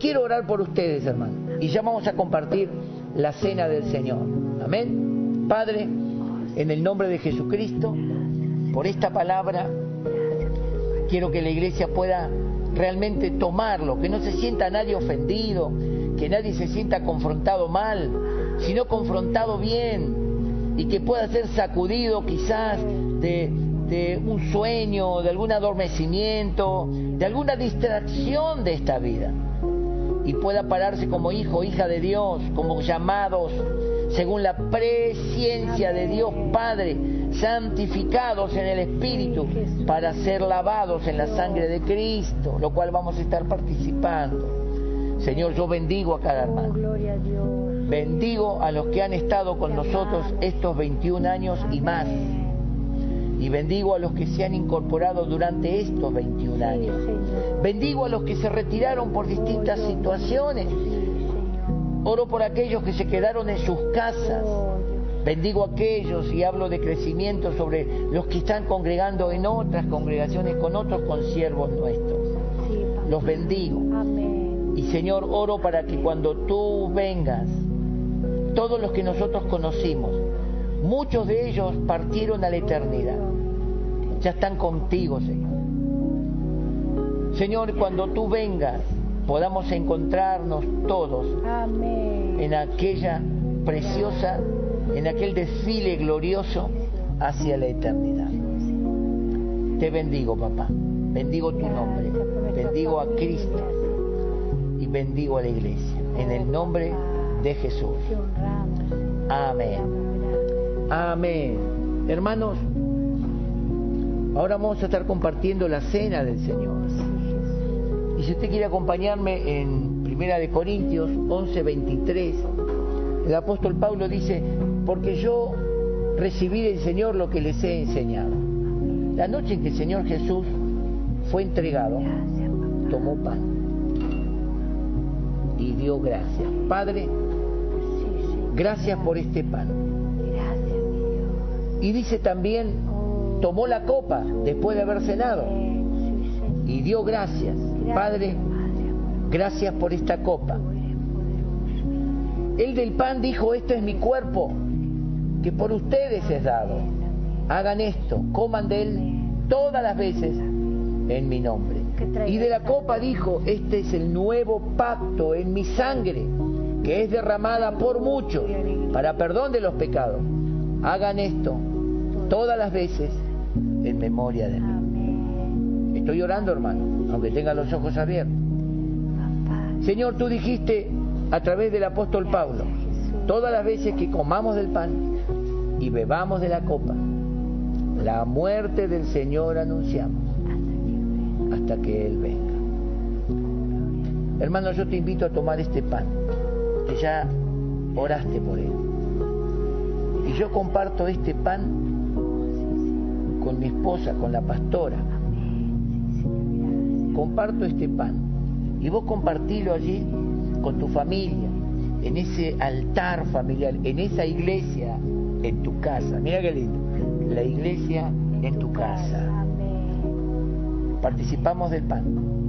Quiero orar por ustedes, hermanos, y ya vamos a compartir la cena del Señor. Amén. Padre, en el nombre de Jesucristo, por esta palabra, quiero que la iglesia pueda realmente tomarlo, que no se sienta nadie ofendido, que nadie se sienta confrontado mal, sino confrontado bien y que pueda ser sacudido quizás de, de un sueño, de algún adormecimiento, de alguna distracción de esta vida. Y pueda pararse como hijo, hija de Dios, como llamados según la presciencia de Dios Padre, santificados en el Espíritu para ser lavados en la sangre de Cristo, lo cual vamos a estar participando. Señor, yo bendigo a cada Oh, hermano. Dios. Bendigo a los que han estado con nosotros estos 21 años y más. Y bendigo a los que se han incorporado durante estos 21 Sí, años. Bendigo a los que se retiraron por distintas situaciones. Oro por aquellos que se quedaron en sus casas. Bendigo a aquellos y hablo de crecimiento sobre los que están congregando en otras congregaciones con otros consiervos nuestros. Sí. Los bendigo. Amén. Y Señor, oro para que cuando tú vengas, todos los que nosotros conocimos, muchos de ellos partieron a la eternidad. Ya están contigo, Señor. Señor, cuando tú vengas, podamos encontrarnos todos Amén. en aquella preciosa, en aquel desfile glorioso hacia la eternidad. Te bendigo, papá. Bendigo tu nombre. Bendigo a Cristo y bendigo a la iglesia. En el nombre de Jesús. Amén. Amén. Hermanos, ahora vamos a estar compartiendo la cena del Señor. Y si usted quiere acompañarme en Primera de Corintios 11, 23, el apóstol Pablo dice, porque yo recibí del Señor lo que les he enseñado. La noche en que el Señor Jesús fue entregado, tomó pan y dio gracias. Padre, gracias por este pan. Y dice también, tomó la copa después de haber cenado y dio gracias. Padre, gracias por esta copa. El del pan dijo, esto es mi cuerpo, que por ustedes es dado. Hagan esto, coman de él todas las veces en mi nombre. Y de la copa dijo, este es el nuevo pacto en mi sangre, que es derramada por muchos para perdón de los pecados. Hagan esto todas las veces en memoria de mí. Estoy orando, hermano, aunque tenga los ojos abiertos. Señor, tú dijiste a través del apóstol Pablo, todas las veces que comamos del pan y bebamos de la copa, la muerte del Señor anunciamos hasta que Él venga. Hermano, yo te invito a tomar este pan, que ya oraste por Él. Y yo comparto este pan con mi esposa, con la pastora. Comparto este pan. Y vos compartilo allí con tu familia, en ese altar familiar, en esa iglesia, en tu casa. Mira qué lindo. La iglesia en tu casa. Participamos del pan.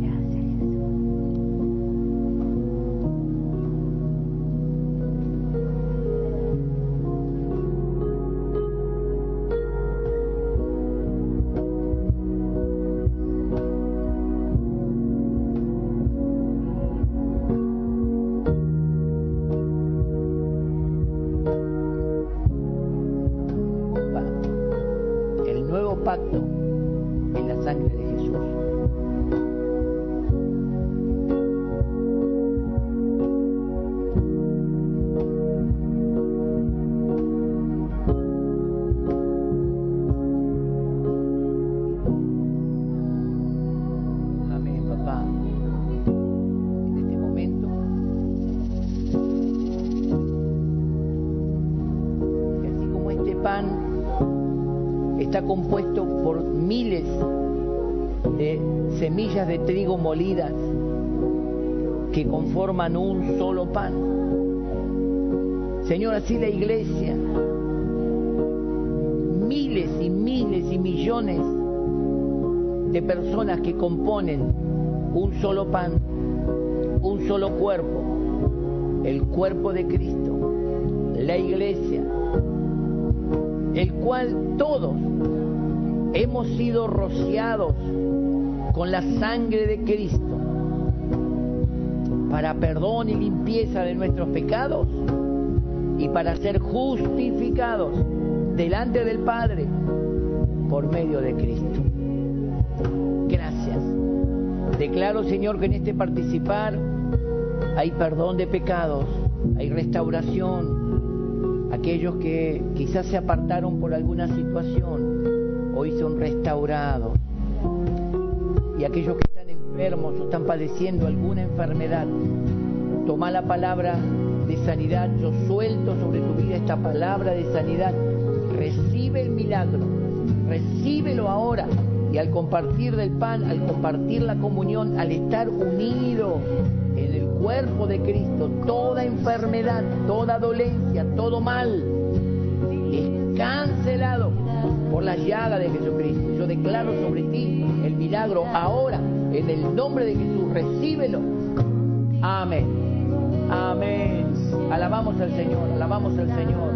Que conforman un solo pan. Señor, así la iglesia, miles y miles y millones de personas que componen un solo pan, un solo cuerpo, el cuerpo de Cristo, la iglesia, el cual todos hemos sido rociados con la sangre de Cristo para perdón y limpieza de nuestros pecados y para ser justificados delante del Padre por medio de Cristo. Gracias. Declaro, Señor, que en este participar hay perdón de pecados, hay restauración. Aquellos que quizás se apartaron por alguna situación, hoy son restaurados. Y aquellos que enfermos o están padeciendo alguna enfermedad, toma la palabra de sanidad. Yo suelto sobre tu vida esta palabra de sanidad. Recibe el milagro, recíbelo ahora. Y al compartir del pan, al compartir la comunión, al estar unido en el cuerpo de Cristo, toda enfermedad, toda dolencia, todo mal es cancelado por la llaga de Jesucristo. Yo declaro sobre ti el milagro ahora, en el nombre de Jesús. Recíbelo. Amén. Amén. Alabamos al Señor, alabamos al Señor.